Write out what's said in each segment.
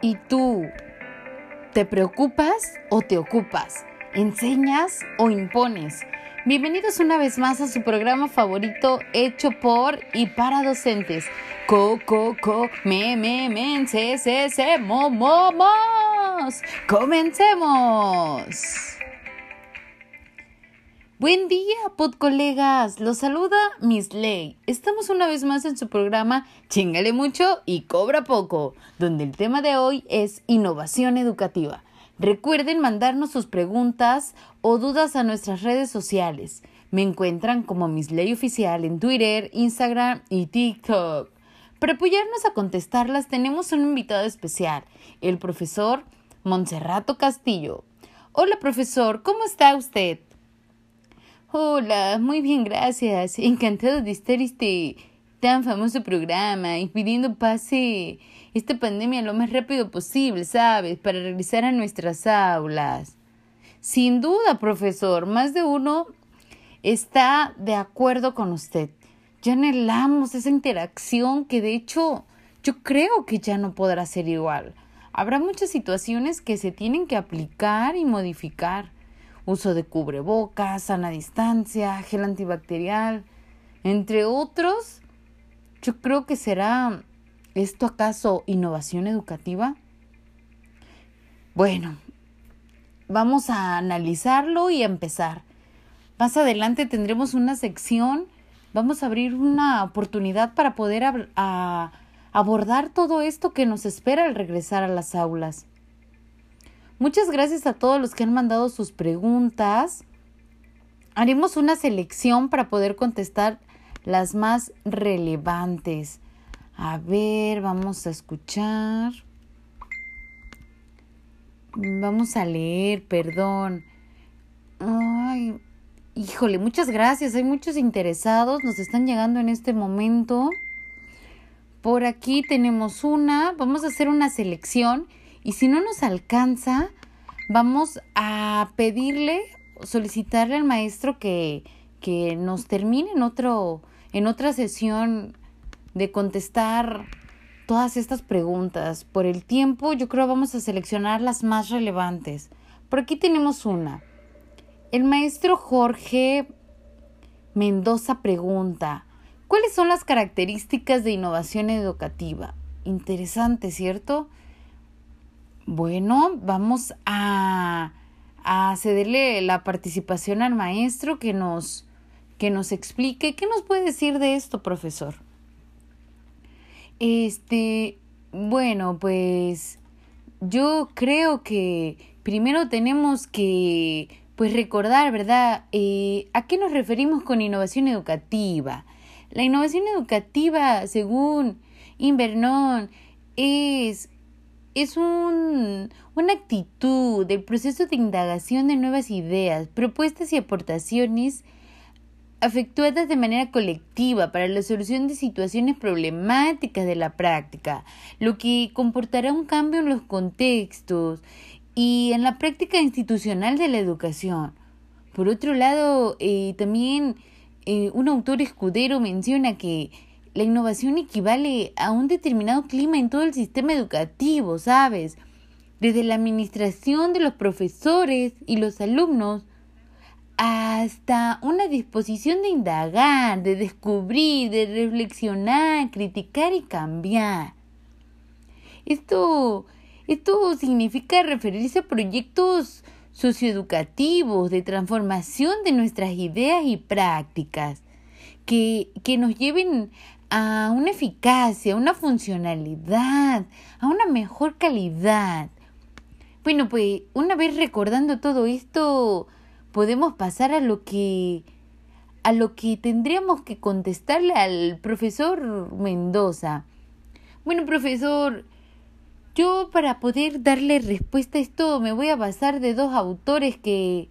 ¿Y tú te preocupas o te ocupas? ¿Enseñas o impones? Bienvenidos una vez más a su programa favorito hecho por y para docentes. Co, co, co, me, me, men, se, se, se, mo, mo, mos. Comencemos. Buen día, pod colegas. Los saluda Miss Ley. Estamos una vez más en su programa Chingale mucho y cobra poco, donde el tema de hoy es innovación educativa. Recuerden mandarnos sus preguntas o dudas a nuestras redes sociales. Me encuentran como Miss Ley Oficial en Twitter, Instagram y TikTok. Para apoyarnos a contestarlas tenemos un invitado especial, el profesor Monserrato Castillo. Hola profesor, ¿cómo está usted? Hola, muy bien, gracias. Encantado de estar este tan famoso programa y pidiendo pase esta pandemia lo más rápido posible, ¿sabes? Para regresar a nuestras aulas. Sin duda, profesor, más de uno está de acuerdo con usted. Ya anhelamos esa interacción que de hecho yo creo que ya no podrá ser igual. Habrá muchas situaciones que se tienen que aplicar y modificar uso de cubrebocas, sana distancia, gel antibacterial, entre otros. Yo creo que será esto acaso innovación educativa. Bueno, vamos a analizarlo y a empezar. Más adelante tendremos una sección, vamos a abrir una oportunidad para poder abordar todo esto que nos espera al regresar a las aulas. Muchas gracias a todos los que han mandado sus preguntas. Haremos una selección para poder contestar las más relevantes. A ver, vamos a escuchar. Vamos a leer, perdón. Ay, híjole, muchas gracias. Hay muchos interesados. Nos están llegando en este momento. Por aquí tenemos una. Vamos a hacer una selección y si no nos alcanza, vamos a pedirle, solicitarle al maestro que, que nos termine en, otro, en otra sesión de contestar todas estas preguntas. Por el tiempo, yo creo vamos a seleccionar las más relevantes. Por aquí tenemos una. El maestro Jorge Mendoza pregunta, ¿cuáles son las características de innovación educativa? Interesante, ¿cierto? Bueno, vamos a, cederle la participación al maestro que nos, que nos explique. ¿Qué nos puede decir de esto, profesor? Este, bueno, pues yo creo que primero tenemos que pues recordar, ¿verdad? Eh, ¿A qué nos referimos con innovación educativa? La innovación educativa, según Invernon, es es un, una actitud del proceso de indagación de nuevas ideas, propuestas y aportaciones efectuadas de manera colectiva para la solución de situaciones problemáticas de la práctica, lo que comportará un cambio en los contextos y en la práctica institucional de la educación. Por otro lado, eh, también eh, un autor escudero menciona que la innovación equivale a un determinado clima en todo el sistema educativo, ¿sabes? Desde la administración de los profesores y los alumnos hasta una disposición de indagar, de descubrir, de reflexionar, criticar y cambiar. Esto, esto significa referirse a proyectos socioeducativos de transformación de nuestras ideas y prácticas que, que nos lleven a una eficacia, a una funcionalidad, a una mejor calidad. Bueno, pues una vez recordando todo esto, podemos pasar a lo que a lo que tendríamos que contestarle al profesor Mendoza. Bueno, profesor, yo para poder darle respuesta a esto me voy a basar de dos autores que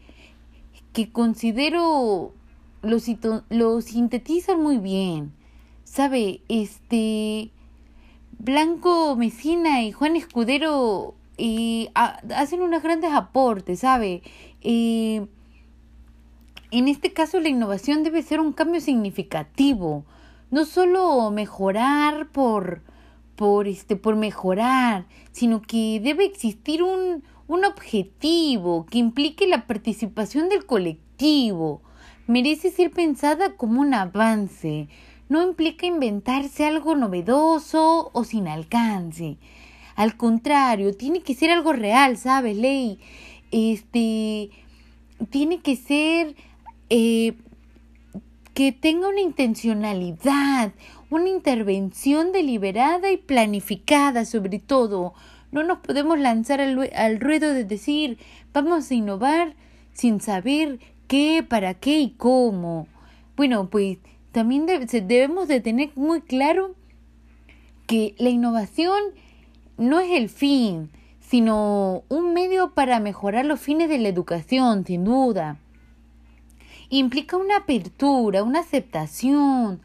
que considero lo, lo sintetizan muy bien. Sabe, este Blanco Mesina y Juan Escudero y hacen unos grandes aportes, ¿sabe? en este caso la innovación debe ser un cambio significativo, no solo mejorar por por este por mejorar, sino que debe existir un, un objetivo que implique la participación del colectivo. Merece ser pensada como un avance, no implica inventarse algo novedoso o sin alcance. Al contrario, tiene que ser algo real, ¿sabes, Ley? Este, tiene que ser eh, que tenga una intencionalidad, una intervención deliberada y planificada sobre todo. No nos podemos lanzar al, al ruedo de decir vamos a innovar sin saber qué, para qué y cómo. Bueno, pues también debemos de tener muy claro que la innovación no es el fin, sino un medio para mejorar los fines de la educación, sin duda. Implica una apertura, una aceptación,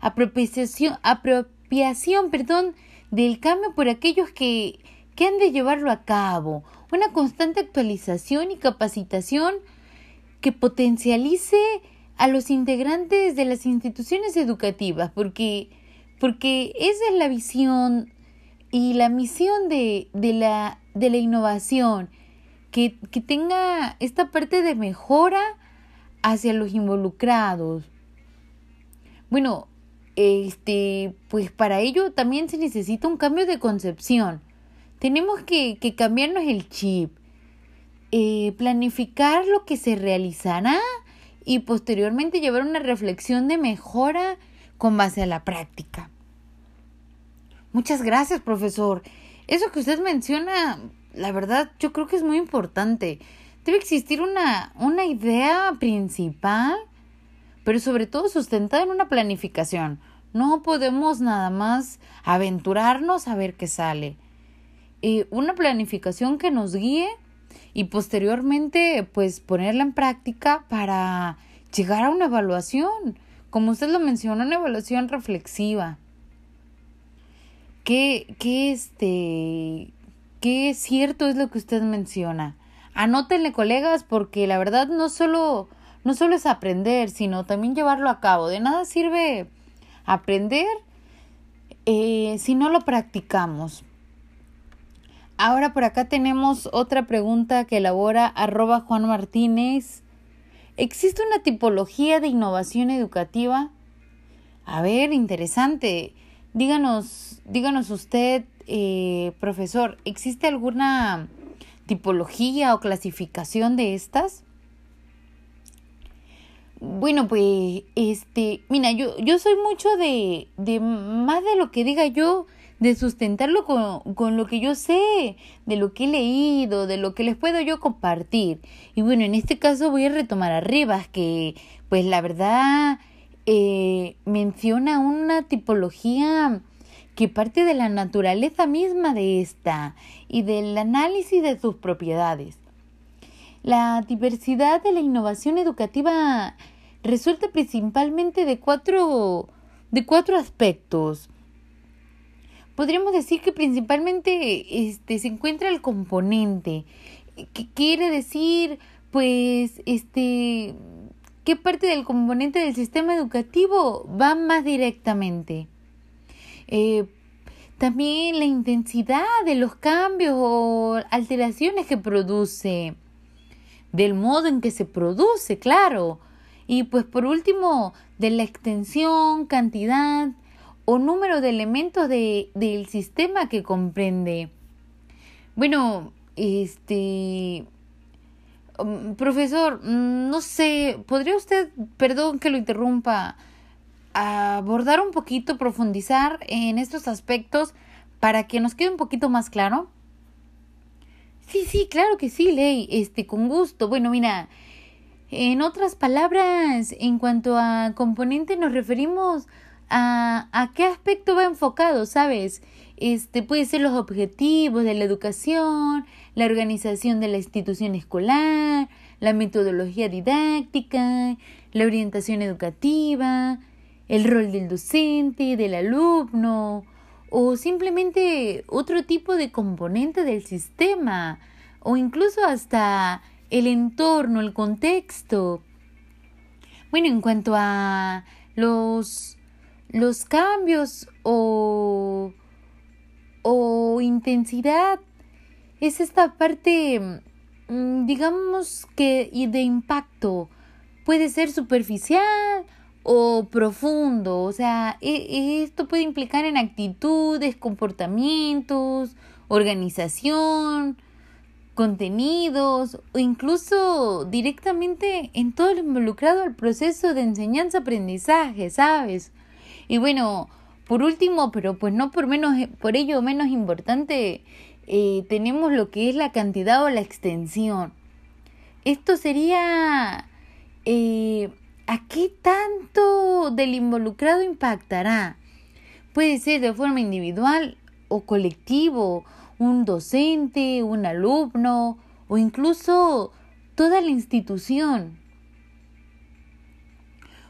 apropiación, apropiación perdón, del cambio por aquellos que, que han de llevarlo a cabo, una constante actualización y capacitación que potencialice a los integrantes de las instituciones educativas, porque, porque esa es la visión y la misión de, de, la, de la innovación, que, que tenga esta parte de mejora hacia los involucrados. Bueno, este, pues para ello también se necesita un cambio de concepción. Tenemos que, que cambiarnos el chip, eh, planificar lo que se realizará y posteriormente llevar una reflexión de mejora con base a la práctica. Muchas gracias, profesor. Eso que usted menciona, la verdad, yo creo que es muy importante. Debe existir una, una idea principal, pero sobre todo sustentada en una planificación. No podemos nada más aventurarnos a ver qué sale. Eh, una planificación que nos guíe y posteriormente pues ponerla en práctica para llegar a una evaluación, como usted lo mencionó, una evaluación reflexiva. ¿Qué, qué, este, qué cierto es lo que usted menciona? Anótenle, colegas, porque la verdad no solo, no solo es aprender, sino también llevarlo a cabo. De nada sirve aprender eh, si no lo practicamos. Ahora por acá tenemos otra pregunta que elabora arroba Juan Martínez. ¿Existe una tipología de innovación educativa? A ver, interesante. Díganos, díganos usted, eh, profesor, ¿existe alguna tipología o clasificación de estas? Bueno, pues, este, mira, yo, yo soy mucho de, de más de lo que diga yo, de sustentarlo con, con, lo que yo sé, de lo que he leído, de lo que les puedo yo compartir. Y bueno, en este caso voy a retomar a Rivas, que pues la verdad eh, menciona una tipología que parte de la naturaleza misma de esta y del análisis de sus propiedades. La diversidad de la innovación educativa resulta principalmente de cuatro, de cuatro aspectos podríamos decir que principalmente este, se encuentra el componente, que quiere decir, pues, este, qué parte del componente del sistema educativo va más directamente. Eh, también la intensidad de los cambios o alteraciones que produce, del modo en que se produce, claro. Y pues por último, de la extensión, cantidad o número de elementos de, del sistema que comprende. Bueno, este... Um, profesor, mm, no sé, ¿podría usted, perdón que lo interrumpa, abordar un poquito, profundizar en estos aspectos para que nos quede un poquito más claro? Sí, sí, claro que sí, Ley, este, con gusto. Bueno, mira, en otras palabras, en cuanto a componente nos referimos a, a qué aspecto va enfocado, ¿sabes? Este puede ser los objetivos de la educación, la organización de la institución escolar, la metodología didáctica, la orientación educativa, el rol del docente, del alumno, o simplemente otro tipo de componente del sistema, o incluso hasta el entorno, el contexto. Bueno, en cuanto a los los cambios o o intensidad es esta parte, mm, digamos que de impacto. Puede ser superficial o profundo, o sea, e, esto puede implicar en actitudes, comportamientos, organización, contenidos o incluso directamente en todo lo involucrado al proceso de enseñanza-aprendizaje, ¿sabes? Y bueno, por último, pero pues no por menos, por ello menos importante, eh, tenemos lo que es la cantidad o la extensión. Esto sería eh, ¿a qué tanto del involucrado impactará? Puede ser de forma individual o colectivo, un docente, un alumno o incluso toda la institución.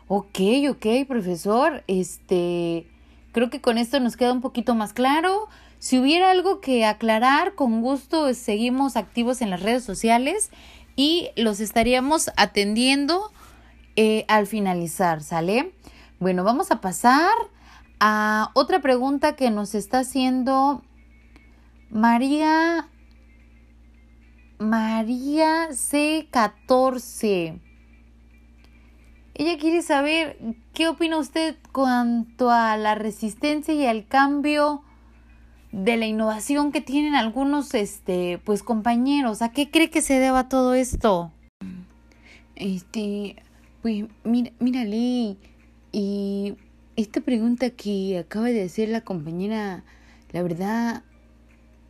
Ok, ok, profesor. Este, creo que con esto nos queda un poquito más claro. Si hubiera algo que aclarar, con gusto seguimos activos en las redes sociales y los estaríamos atendiendo eh, al finalizar, ¿sale? Bueno, vamos a pasar a otra pregunta que nos está haciendo María María C14. Ella quiere saber qué opina usted cuanto a la resistencia y al cambio de la innovación que tienen algunos este pues compañeros. ¿A qué cree que se deba todo esto? Este, pues mira, mírale, y esta pregunta que acaba de hacer la compañera, la verdad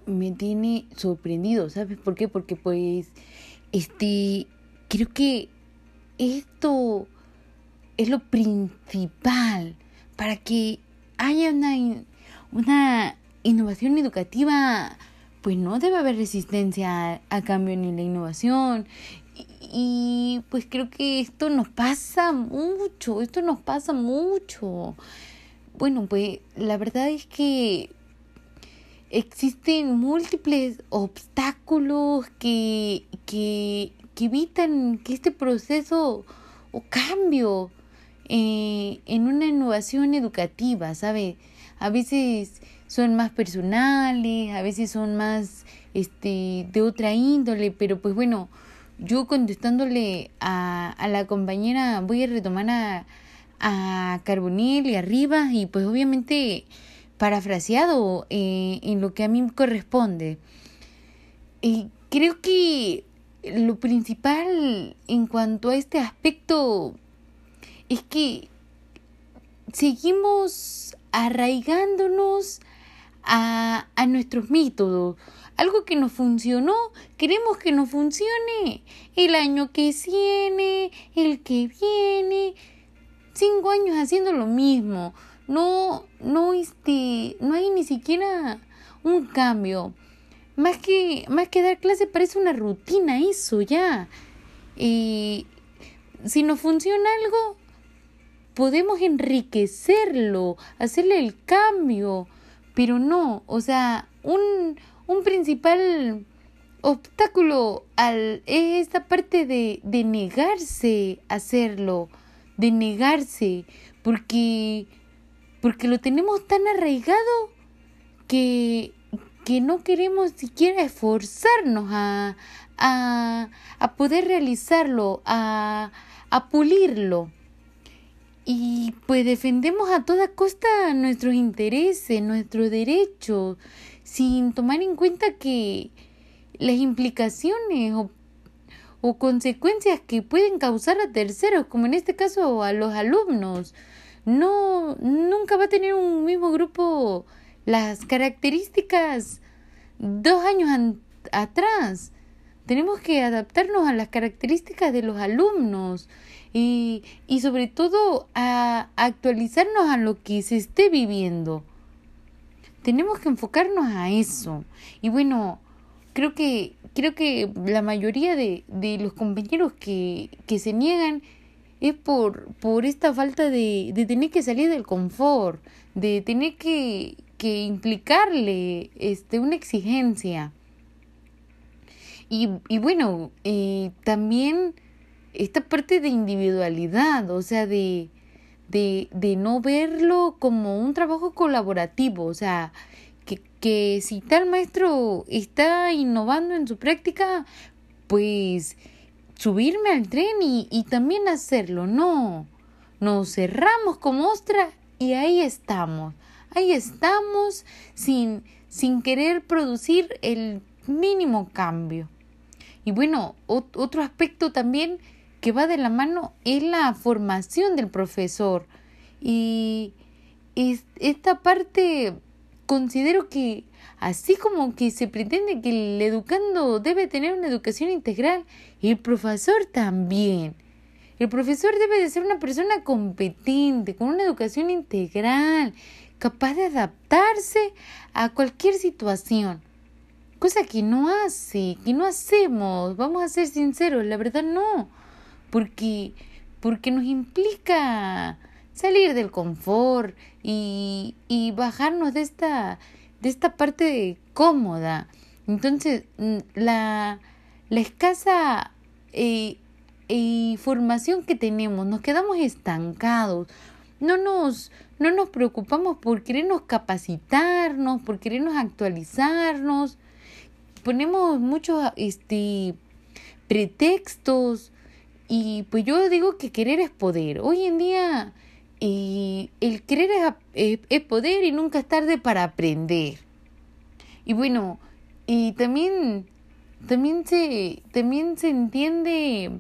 me tiene sorprendido, ¿sabes por qué? Porque pues, este, creo que esto es lo principal para que haya una, una innovación educativa, pues no debe haber resistencia a, cambio ni la innovación. Y, pues creo que esto nos pasa mucho, esto nos pasa mucho. Bueno, pues la verdad es que existen múltiples obstáculos que, que, que evitan que este proceso o cambio eh, en una innovación educativa, ¿sabe? A veces son más personales, a veces son más este de otra índole, pero pues bueno, yo contestándole a, a la compañera voy a retomar a, a Carbonil y arriba y pues obviamente parafraseado eh, en lo que a mí corresponde. Y creo que lo principal en cuanto a este aspecto es que seguimos arraigándonos a, a nuestros métodos. Algo que nos funcionó, queremos que nos funcione el año que viene, el que viene, cinco años haciendo lo mismo. No, no, este, no hay ni siquiera un cambio. Más que, más que dar clase parece una rutina eso ya. Y si nos funciona algo, podemos enriquecerlo, hacerle el cambio, pero no, o sea, un, un principal obstáculo al, es esta parte de, de negarse a hacerlo, de negarse, porque, porque lo tenemos tan arraigado que, que no queremos siquiera esforzarnos a, a, a poder realizarlo, a, a pulirlo. Y pues defendemos a toda costa nuestros intereses, nuestros derechos, sin tomar en cuenta que las implicaciones o, o consecuencias que pueden causar a terceros, como en este caso a los alumnos, no nunca va a tener un mismo grupo las características dos años atrás. Tenemos que adaptarnos a las características de los alumnos y, y sobre todo a actualizarnos a lo que se esté viviendo. Tenemos que enfocarnos a eso. Y bueno, creo que, creo que la mayoría de, de los compañeros que, que se niegan es por, por esta falta de, de tener que salir del confort, de tener que, que implicarle este, una exigencia. Y, y bueno, eh, también esta parte de individualidad, o sea, de, de, de no verlo como un trabajo colaborativo, o sea, que que si tal maestro está innovando en su práctica, pues subirme al tren y, y también hacerlo. No, nos cerramos como ostra y ahí estamos. Ahí estamos sin, sin querer producir el mínimo cambio. Y bueno, otro aspecto también que va de la mano es la formación del profesor. Y esta parte considero que así como que se pretende que el educando debe tener una educación integral, el profesor también. El profesor debe de ser una persona competente, con una educación integral, capaz de adaptarse a cualquier situación. Cosa que no hace, que no hacemos, vamos a ser sinceros, la verdad no, porque, porque nos implica salir del confort y, y bajarnos de esta, de esta parte cómoda. Entonces, mm, la, la escasa eh, eh, formación que tenemos, nos quedamos estancados, no nos, no nos preocupamos por querernos capacitarnos, por querernos actualizarnos, ponemos muchos este, pretextos y pues yo digo que querer es poder. Hoy en día y el querer es, poder y nunca es tarde para aprender. Y bueno, y también, también, se, también se entiende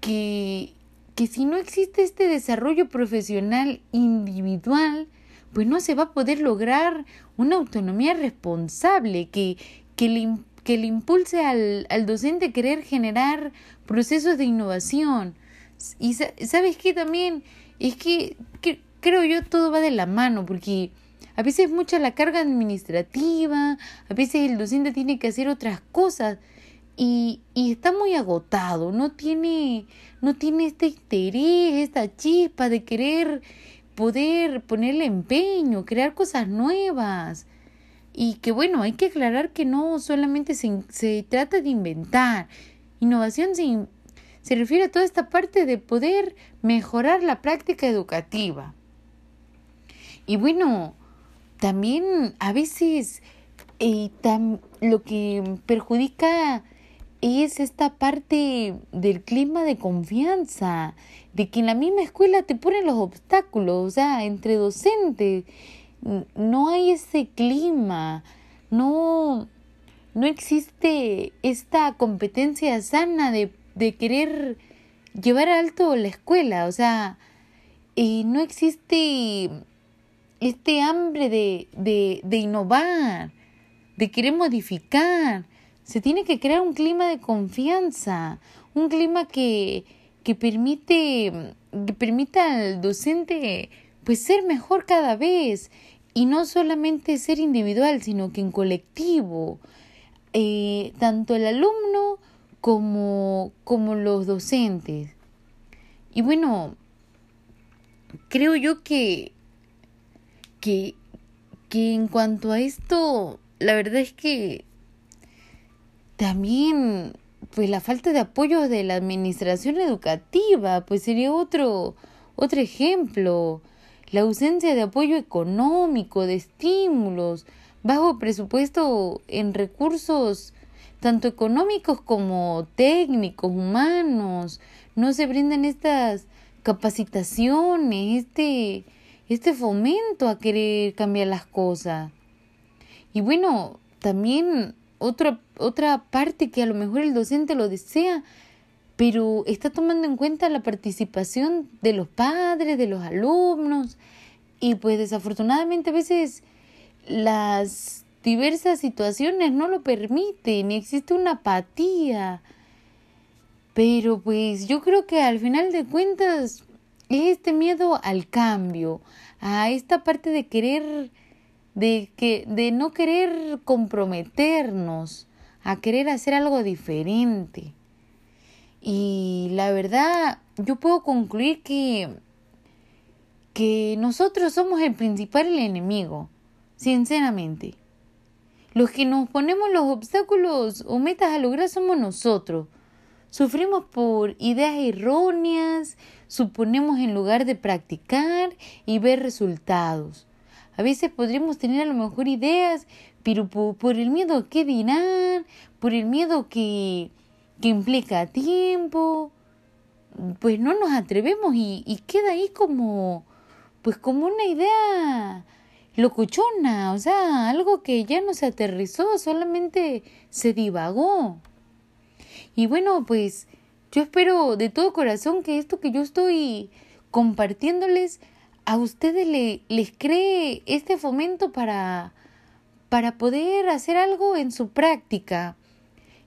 que, que si no existe este desarrollo profesional individual, pues no se va a poder lograr una autonomía responsable que, que, le, que le impulse al, al docente querer generar procesos de innovación. Y sabes que también es que, creo yo todo va de la mano, porque a veces es mucha la carga administrativa, a veces el docente tiene que hacer otras cosas y, y está muy agotado, no tiene, no tiene este interés, esta chispa de querer poder ponerle empeño, crear cosas nuevas. Y que bueno, hay que aclarar que no solamente se, se trata de inventar. Innovación se, se refiere a toda esta parte de poder mejorar la práctica educativa. Y bueno, también a veces eh, lo que perjudica es esta parte del clima de confianza, de que en la misma escuela te ponen los obstáculos, o sea, entre docentes no hay ese clima, no, no existe esta competencia sana de de querer llevar alto la escuela, o sea, eh, no existe este hambre de, de, innovar, de querer modificar. Se tiene que crear un clima de confianza, un clima que, que permite, que permita al docente pues ser mejor cada vez y no solamente ser individual, sino que en colectivo. Eh, tanto el alumno como, como los docentes. Y bueno, creo yo que, que, que en cuanto a esto, la verdad es que también pues la falta de apoyo de la administración educativa pues sería otro otro ejemplo la ausencia de apoyo económico de estímulos bajo presupuesto en recursos tanto económicos como técnicos, humanos, no se brindan estas capacitaciones, este, este fomento a querer cambiar las cosas. Y bueno, también otra, otra parte que a lo mejor el docente lo desea, pero está tomando en cuenta la participación de los padres, de los alumnos, y pues desafortunadamente a veces las diversas situaciones no lo permiten y existe una apatía. Pero pues yo creo que al final de cuentas es este miedo al cambio, a esta parte de querer de que de no querer comprometernos, a querer hacer algo diferente. Y la verdad, yo puedo concluir que que nosotros somos el principal enemigo, sinceramente. Los que nos ponemos los obstáculos o metas a lograr somos nosotros. Sufrimos por ideas erróneas, suponemos en lugar de practicar y ver resultados. A veces podríamos tener a lo mejor ideas, pero por, el miedo que dirán, por el miedo que, que implica tiempo, pues no nos atrevemos y, queda ahí como, pues como una idea locuchona, o sea, algo que ya no se aterrizó, solamente se divagó. Y bueno, pues yo espero de todo corazón que esto que yo estoy compartiéndoles a ustedes le, les cree este fomento para, para poder hacer algo en su práctica.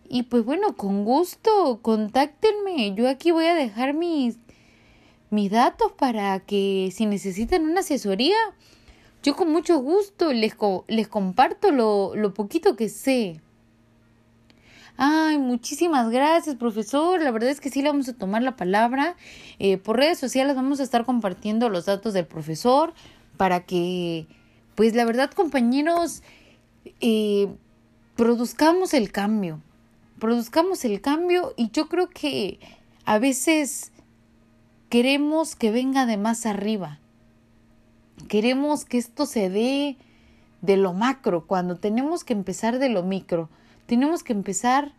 Y pues bueno, con gusto, contáctenme. Yo aquí voy a dejar mis, mis datos para que si necesitan una asesoría, yo con mucho gusto les, les comparto lo, lo poquito que sé. Ay, muchísimas gracias, profesor. La verdad es que sí le vamos a tomar la palabra. Eh, por redes sociales vamos a estar compartiendo los datos del profesor para que, pues la verdad, compañeros, eh, produzcamos el cambio. Produzcamos el cambio y yo creo que a veces queremos que venga de más arriba. Queremos que esto se dé de lo macro, cuando tenemos que empezar de lo micro. Tenemos que empezar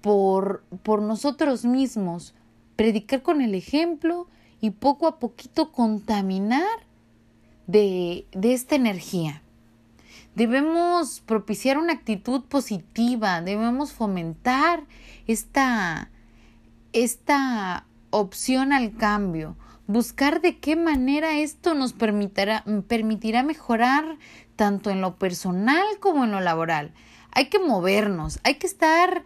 por, por nosotros mismos, predicar con el ejemplo y poco a poquito contaminar de, de esta energía. Debemos propiciar una actitud positiva, debemos fomentar esta, esta opción al cambio, buscar de qué manera esto nos permitirá, permitirá mejorar tanto en lo personal como en lo laboral. Hay que movernos, hay que estar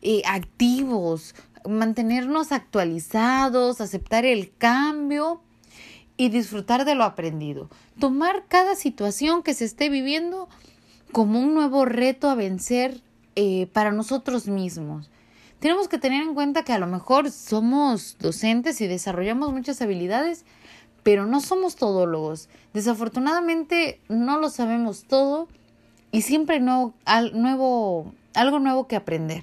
eh, activos, mantenernos actualizados, aceptar el cambio y disfrutar de lo aprendido. Tomar cada situación que se esté viviendo como un nuevo reto a vencer eh, para nosotros mismos. Tenemos que tener en cuenta que a lo mejor somos docentes y desarrollamos muchas habilidades, pero no somos todólogos. Desafortunadamente no lo sabemos todo y siempre nuevo, algo nuevo que aprender.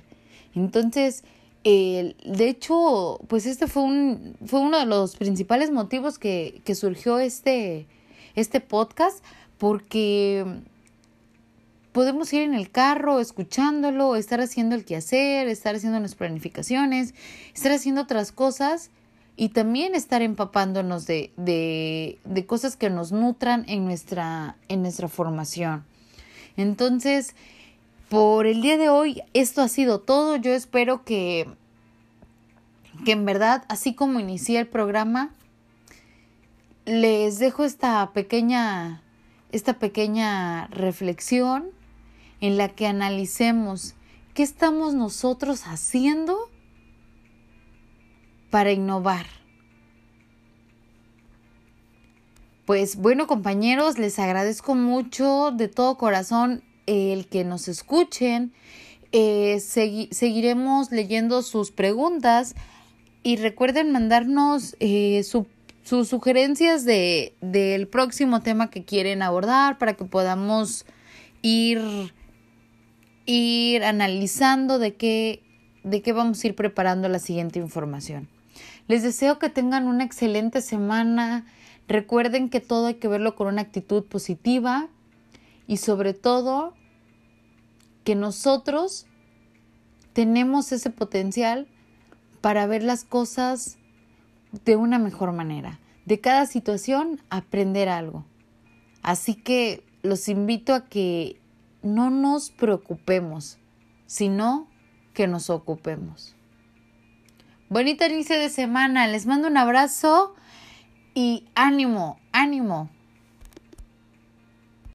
Entonces, de hecho, pues este fue, un, fue uno de los principales motivos que, que surgió este, este podcast, porque podemos ir en el carro escuchándolo, estar haciendo el quehacer, estar haciendo las planificaciones, estar haciendo otras cosas y también estar empapándonos de, de, de cosas que nos nutran en nuestra, en nuestra formación. Entonces, por el día de hoy, esto ha sido todo. Yo espero que, que en verdad, así como inicié el programa, les dejo esta pequeña, esta pequeña reflexión en la que analicemos qué estamos nosotros haciendo para innovar. Pues bueno compañeros, les agradezco mucho de todo corazón el que nos escuchen. Eh, seguiremos leyendo sus preguntas y recuerden mandarnos eh, sus sugerencias de, del próximo tema que quieren abordar para que podamos ir, ir analizando de qué, de qué vamos a ir preparando la siguiente información. Les deseo que tengan una excelente semana Recuerden que todo hay que verlo con una actitud positiva y sobre todo que nosotros tenemos ese potencial para ver las cosas de una mejor manera. De cada situación aprender algo. Así que los invito a que no nos preocupemos, sino que nos ocupemos. Bonito inicio de semana. Les mando un abrazo y ánimo, ánimo.